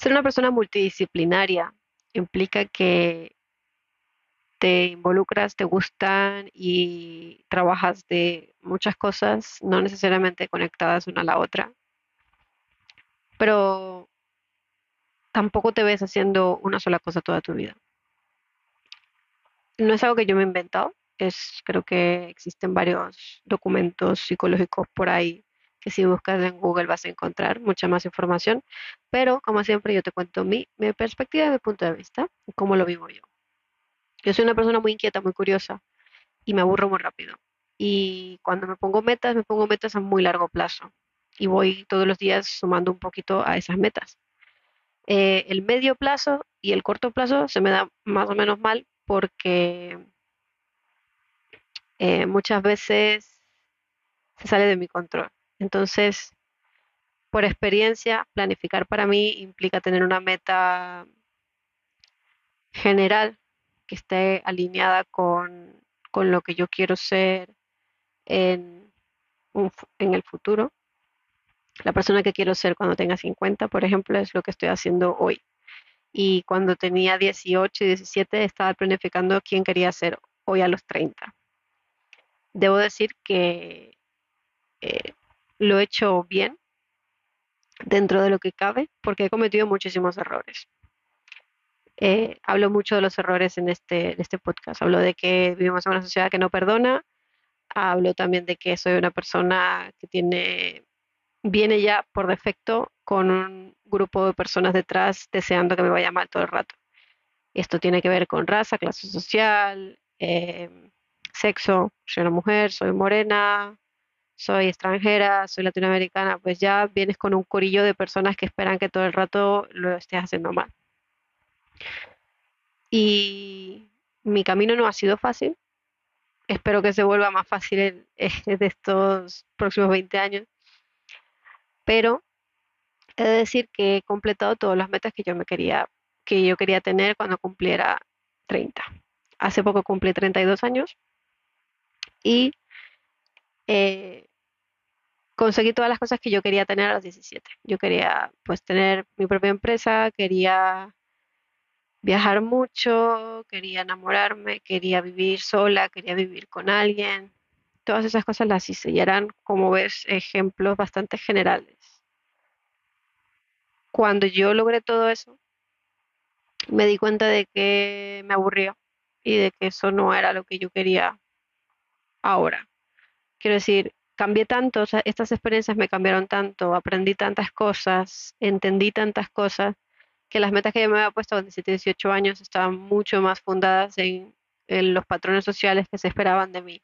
Ser una persona multidisciplinaria implica que te involucras, te gustan y trabajas de muchas cosas, no necesariamente conectadas una a la otra, pero tampoco te ves haciendo una sola cosa toda tu vida. No es algo que yo me he inventado, es, creo que existen varios documentos psicológicos por ahí que si buscas en Google vas a encontrar mucha más información, pero como siempre yo te cuento mi, mi perspectiva mi punto de vista, cómo lo vivo yo. Yo soy una persona muy inquieta, muy curiosa y me aburro muy rápido. Y cuando me pongo metas, me pongo metas a muy largo plazo y voy todos los días sumando un poquito a esas metas. Eh, el medio plazo y el corto plazo se me da más o menos mal porque eh, muchas veces se sale de mi control. Entonces, por experiencia, planificar para mí implica tener una meta general que esté alineada con, con lo que yo quiero ser en, en el futuro. La persona que quiero ser cuando tenga 50, por ejemplo, es lo que estoy haciendo hoy. Y cuando tenía 18 y 17 estaba planificando quién quería ser hoy a los 30. Debo decir que eh, lo he hecho bien dentro de lo que cabe porque he cometido muchísimos errores. Eh, hablo mucho de los errores en este, en este podcast. Hablo de que vivimos en una sociedad que no perdona. Hablo también de que soy una persona que tiene, viene ya por defecto con un grupo de personas detrás deseando que me vaya mal todo el rato. Esto tiene que ver con raza, clase social, eh, sexo. Soy una mujer, soy morena, soy extranjera, soy latinoamericana. Pues ya vienes con un corillo de personas que esperan que todo el rato lo estés haciendo mal. Y mi camino no ha sido fácil. Espero que se vuelva más fácil en, de estos próximos 20 años. Pero he de decir que he completado todas las metas que yo me quería, que yo quería tener cuando cumpliera 30. Hace poco cumplí 32 años y eh, conseguí todas las cosas que yo quería tener a los 17. Yo quería pues tener mi propia empresa, quería viajar mucho, quería enamorarme, quería vivir sola, quería vivir con alguien. Todas esas cosas las hice y eran, como ves, ejemplos bastante generales. Cuando yo logré todo eso, me di cuenta de que me aburría y de que eso no era lo que yo quería ahora. Quiero decir, cambié tanto, o sea, estas experiencias me cambiaron tanto, aprendí tantas cosas, entendí tantas cosas que las metas que yo me había puesto a 17, 18 años estaban mucho más fundadas en, en los patrones sociales que se esperaban de mí.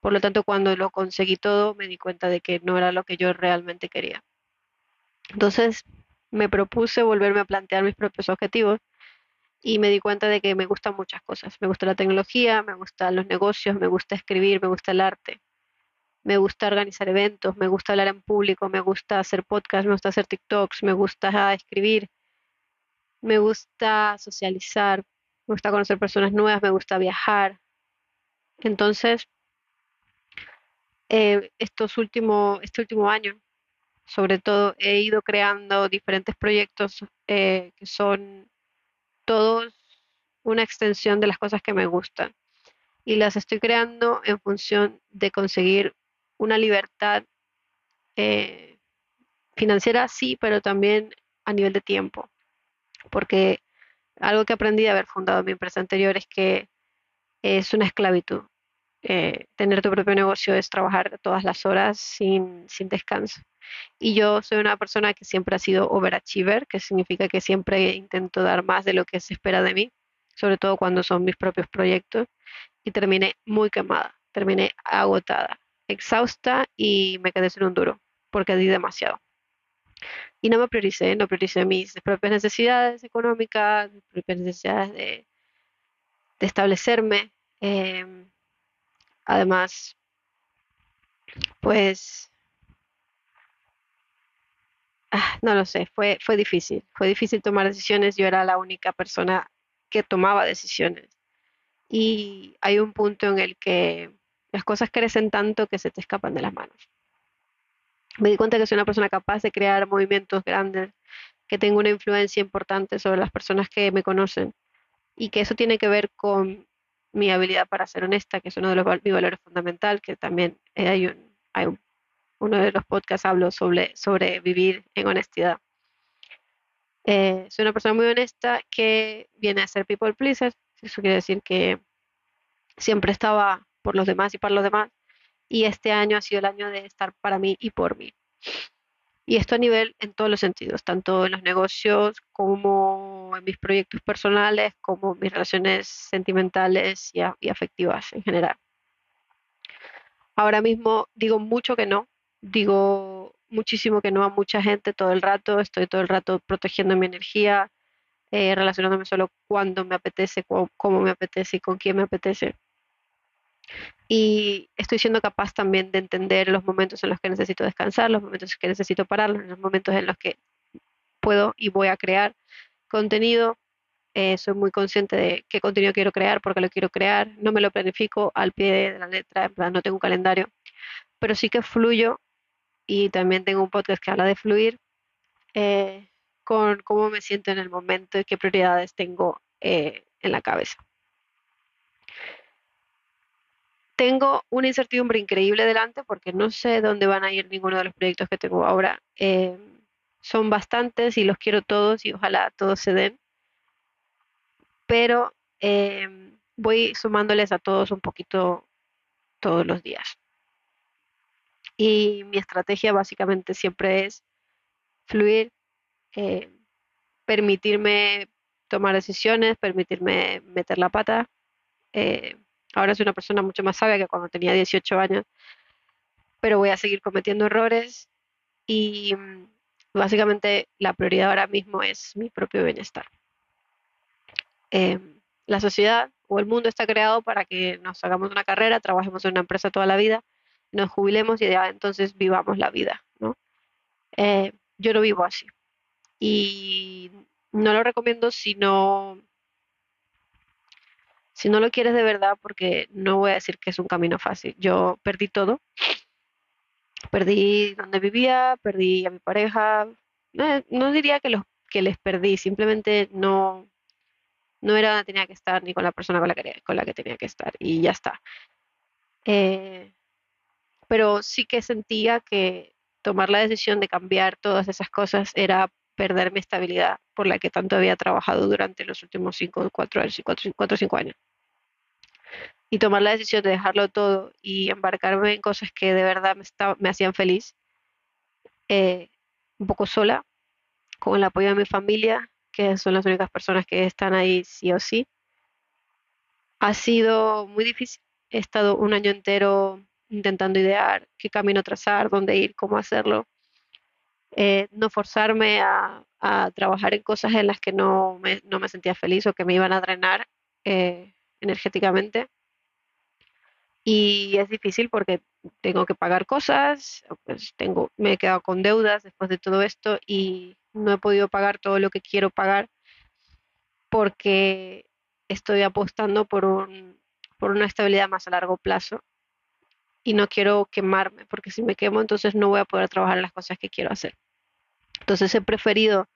Por lo tanto, cuando lo conseguí todo, me di cuenta de que no era lo que yo realmente quería. Entonces, me propuse volverme a plantear mis propios objetivos y me di cuenta de que me gustan muchas cosas. Me gusta la tecnología, me gustan los negocios, me gusta escribir, me gusta el arte, me gusta organizar eventos, me gusta hablar en público, me gusta hacer podcasts, me gusta hacer TikToks, me gusta escribir, me gusta socializar, me gusta conocer personas nuevas, me gusta viajar. Entonces, eh, estos últimos, este último año, sobre todo, he ido creando diferentes proyectos eh, que son todos una extensión de las cosas que me gustan. Y las estoy creando en función de conseguir una libertad eh, financiera, sí, pero también a nivel de tiempo porque algo que aprendí de haber fundado mi empresa anterior es que es una esclavitud. Eh, tener tu propio negocio es trabajar todas las horas sin, sin descanso. Y yo soy una persona que siempre ha sido overachiever, que significa que siempre intento dar más de lo que se espera de mí, sobre todo cuando son mis propios proyectos. Y terminé muy quemada, terminé agotada, exhausta y me quedé sin un duro, porque di demasiado y no me prioricé, no prioricé mis propias necesidades económicas, mis propias necesidades de, de establecerme. Em, además, pues, ah, no lo sé, fue, fue difícil, fue difícil tomar decisiones, yo era la única persona que tomaba decisiones. Y hay un punto en el que las cosas crecen tanto que se te escapan de las manos me di cuenta que soy una persona capaz de crear movimientos grandes que tengo una influencia importante sobre las personas que me conocen y que eso tiene que ver con mi habilidad para ser honesta, que es uno de los mis valores fundamentales, que también hay, un, hay uno de los podcasts hablo sobre, sobre vivir en honestidad. Eh, soy una persona muy honesta que viene a ser people pleaser, eso quiere decir que siempre estaba por los demás y para los demás, y este año ha sido el año de estar para mí y por mí. Y esto a nivel en todos los sentidos, tanto en los negocios como en mis proyectos personales, como mis relaciones sentimentales y, afectivas en general. Ahora mismo digo mucho que no, digo muchísimo que no a mucha gente todo el rato, estoy todo el rato protegiendo mi energía, eh, relacionándome solo cuando me apetece, cómo me apetece y con quién me apetece. Y estoy siendo capaz también de entender los momentos en los que necesito descansar, los momentos en que necesito parar, los momentos en los que puedo y voy a crear contenido. Eh, soy muy consciente de qué contenido quiero crear, porque lo quiero crear. No me lo planifico al pie de la letra, en no tengo un calendario, pero sí que fluyo y también tengo un podcast que habla de fluir eh, con cómo me siento en el momento y qué prioridades tengo eh, en la cabeza. Tengo una incertidumbre increíble delante porque no sé dónde van a ir ninguno de los proyectos que tengo ahora. Eh, son bastantes y los quiero todos y ojalá todos se den. Pero voy sumándoles a todos un poquito todos los días. Y mi estrategia básicamente siempre es fluir, eh, permitirme tomar decisiones, permitirme meter la pata. Eh, ahora soy una persona mucho más sabia que cuando tenía 18 años, pero voy a seguir cometiendo errores y mm, básicamente la prioridad ahora mismo es mi propio bienestar. Eh, la sociedad o el mundo está creado para que nos hagamos una carrera, trabajemos en una empresa toda la vida nos jubilemos y ya entonces vivamos la vida, ¿no? Eh, yo no vivo así. Y no lo recomiendo si no, si no lo quieres de verdad, porque no voy a decir que es un camino fácil. Yo perdí todo. Perdí donde vivía, perdí a mi pareja. No, diría que, los, que les perdí, simplemente no, no era donde tenía que estar ni con la persona con la que, con la que tenía que estar y ya está. Eh, pero sí que sentía que tomar la decisión de cambiar todas esas cosas era perder mi estabilidad por la que tanto había trabajado durante los últimos cinco, cuatro, cuatro, cuatro cinco años. Y tomar la decisión de dejarlo todo y embarcarme en cosas que de verdad me, me hacían feliz, eh, un poco sola, con el apoyo de mi familia, que son las únicas personas que están ahí sí o sí. Ha sido muy difícil. He estado un año entero intentando idear qué camino trazar, dónde ir, cómo hacerlo. Eh, no forzarme a, trabajar en cosas en las que no me, no me sentía feliz o que me iban a drenar eh, energéticamente. Y es difícil porque tengo que pagar cosas, pues tengo, me he quedado con deudas después de todo esto y no he podido pagar todo lo que quiero pagar porque estoy apostando por, por una estabilidad más a largo plazo y no quiero quemarme, porque si me quemo entonces no voy a poder trabajar las cosas que quiero hacer. Entonces he preferido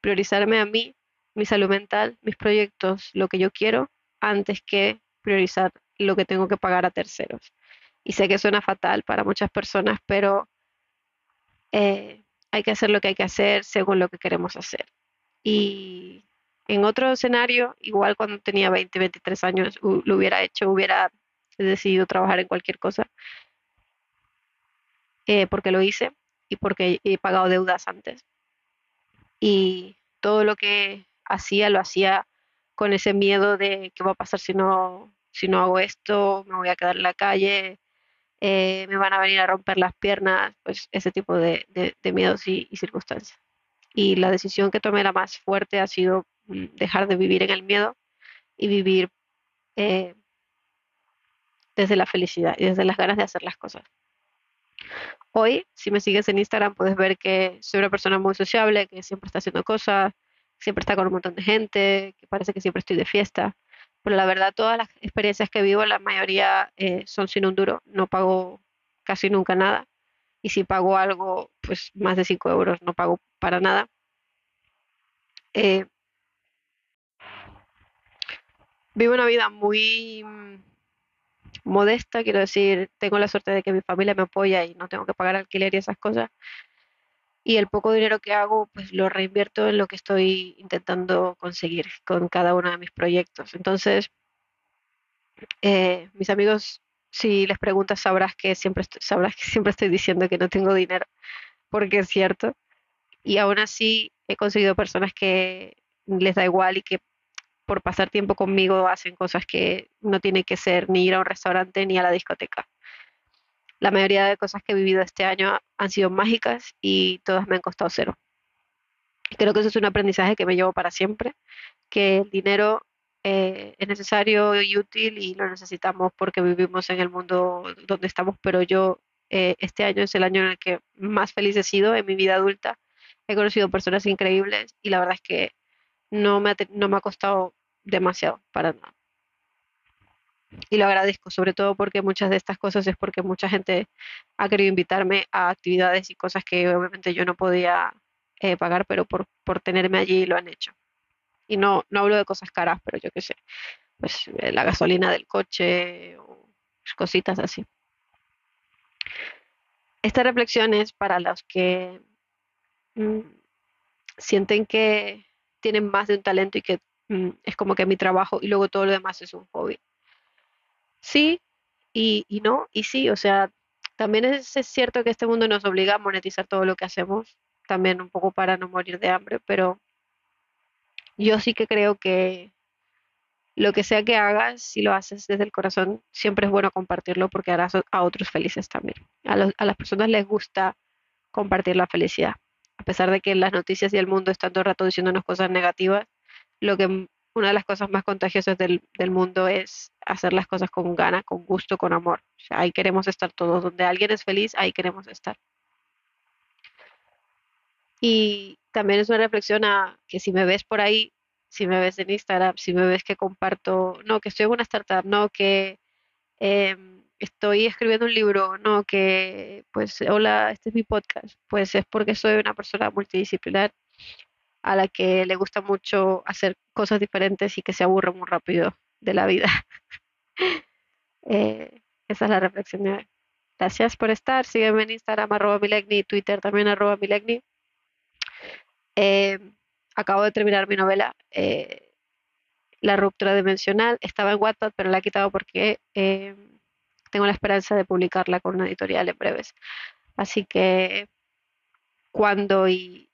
priorizarme a mí, mi salud mental, mis proyectos, lo que yo quiero, antes que priorizar lo que tengo que pagar a terceros. Y sé que suena fatal para muchas personas, pero eh, hay que hacer lo que hay que hacer según lo que queremos hacer. Y en otro escenario, igual cuando tenía 20, 23 años, lo hubiera hecho, hubiera decidido trabajar en cualquier cosa eh, porque lo hice y porque he pagado deudas antes. Y todo lo que hacía lo hacía con ese miedo de qué va a pasar si no, si no hago esto, me voy a quedar en la calle, eh, me van a venir a romper las piernas, pues ese tipo de, miedos y, circunstancias. Y la decisión que tomé la más fuerte ha sido mm, dejar de vivir en el miedo y vivir eh, desde la felicidad y desde las ganas de hacer las cosas. Hoy, si me sigues en Instagram, puedes ver que soy una persona muy sociable, que siempre está haciendo cosas, siempre está con un montón de gente, que parece que siempre estoy de fiesta. Pero la verdad, todas las experiencias que vivo, la mayoría eh, son sin un duro. No pago casi nunca nada. Y si pago algo, pues más de 5 euros no pago para nada. Eh, vivo una vida muy modesta, quiero decir, tengo la suerte de que mi familia me apoya y no tengo que pagar alquiler y esas cosas. Y el poco dinero que hago, pues lo reinvierto en lo que estoy intentando conseguir con cada uno de mis proyectos. Entonces, eh, mis amigos, si les preguntas, sabrás que siempre estoy, sabrás que siempre estoy diciendo que no tengo dinero, porque es cierto. Y aún así he conseguido personas que les da igual y que por pasar tiempo conmigo hacen cosas que no tienen que ser ni ir a un restaurante ni a la discoteca. La mayoría de cosas que he vivido este año han sido mágicas y todas me han costado cero. Creo que eso es un aprendizaje que me llevo para siempre, que el dinero eh, es necesario y útil y lo necesitamos porque vivimos en el mundo donde estamos, pero yo eh, este año es el año en el que más feliz he sido en mi vida adulta. He conocido personas increíbles y la verdad es que no me ha, no me ha costado demasiado para nada. Y lo agradezco, sobre todo porque muchas de estas cosas es porque mucha gente ha querido invitarme a actividades y cosas que obviamente yo no podía eh, pagar, pero por, por tenerme allí lo han hecho. Y no, no hablo de cosas caras, pero yo qué sé, pues eh, la gasolina del coche o cositas así. Esta reflexión es para los que mm, sienten que tienen más de un talento y que mm, es como que mi trabajo y luego todo lo demás es un hobby. Sí y, y no, y sí, o sea, también es, es cierto que este mundo nos obliga a monetizar todo lo que hacemos, también un poco para no morir de hambre, pero yo sí que creo que lo que sea que hagas, si lo haces desde el corazón, siempre es bueno compartirlo porque harás a otros felices también. A los- a las personas les gusta compartir la felicidad. A pesar de que las noticias y el mundo están todo el rato diciéndonos cosas negativas, lo que una de las cosas más contagiosas del, mundo es hacer las cosas con ganas, con gusto, con amor. Ahí queremos estar todos. Donde alguien es feliz, ahí queremos estar. Y también es una reflexión a que si me ves por ahí, si me ves en Instagram, si me ves que comparto, no, que estoy en una startup, no, que em, estoy escribiendo un libro, no, que pues hola, este es mi podcast, pues es porque soy una persona multidisciplinar a la que le gusta mucho hacer cosas diferentes y que se aburre muy rápido de la vida. Eh, esa es la reflexión de hoy. Gracias por estar. Sígueme en Instagram, arroba Milegni, Twitter también, arroba Milegni. Eh, acabo de terminar mi novela, eh, La ruptura dimensional. Estaba en Wattpad, pero la he quitado porque eh, tengo la esperanza de publicarla con una editorial en breves. Así que cuando y,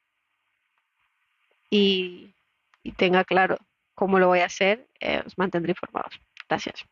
y, y tenga claro cómo lo voy a hacer, eh, os mantendré informados. Gracias.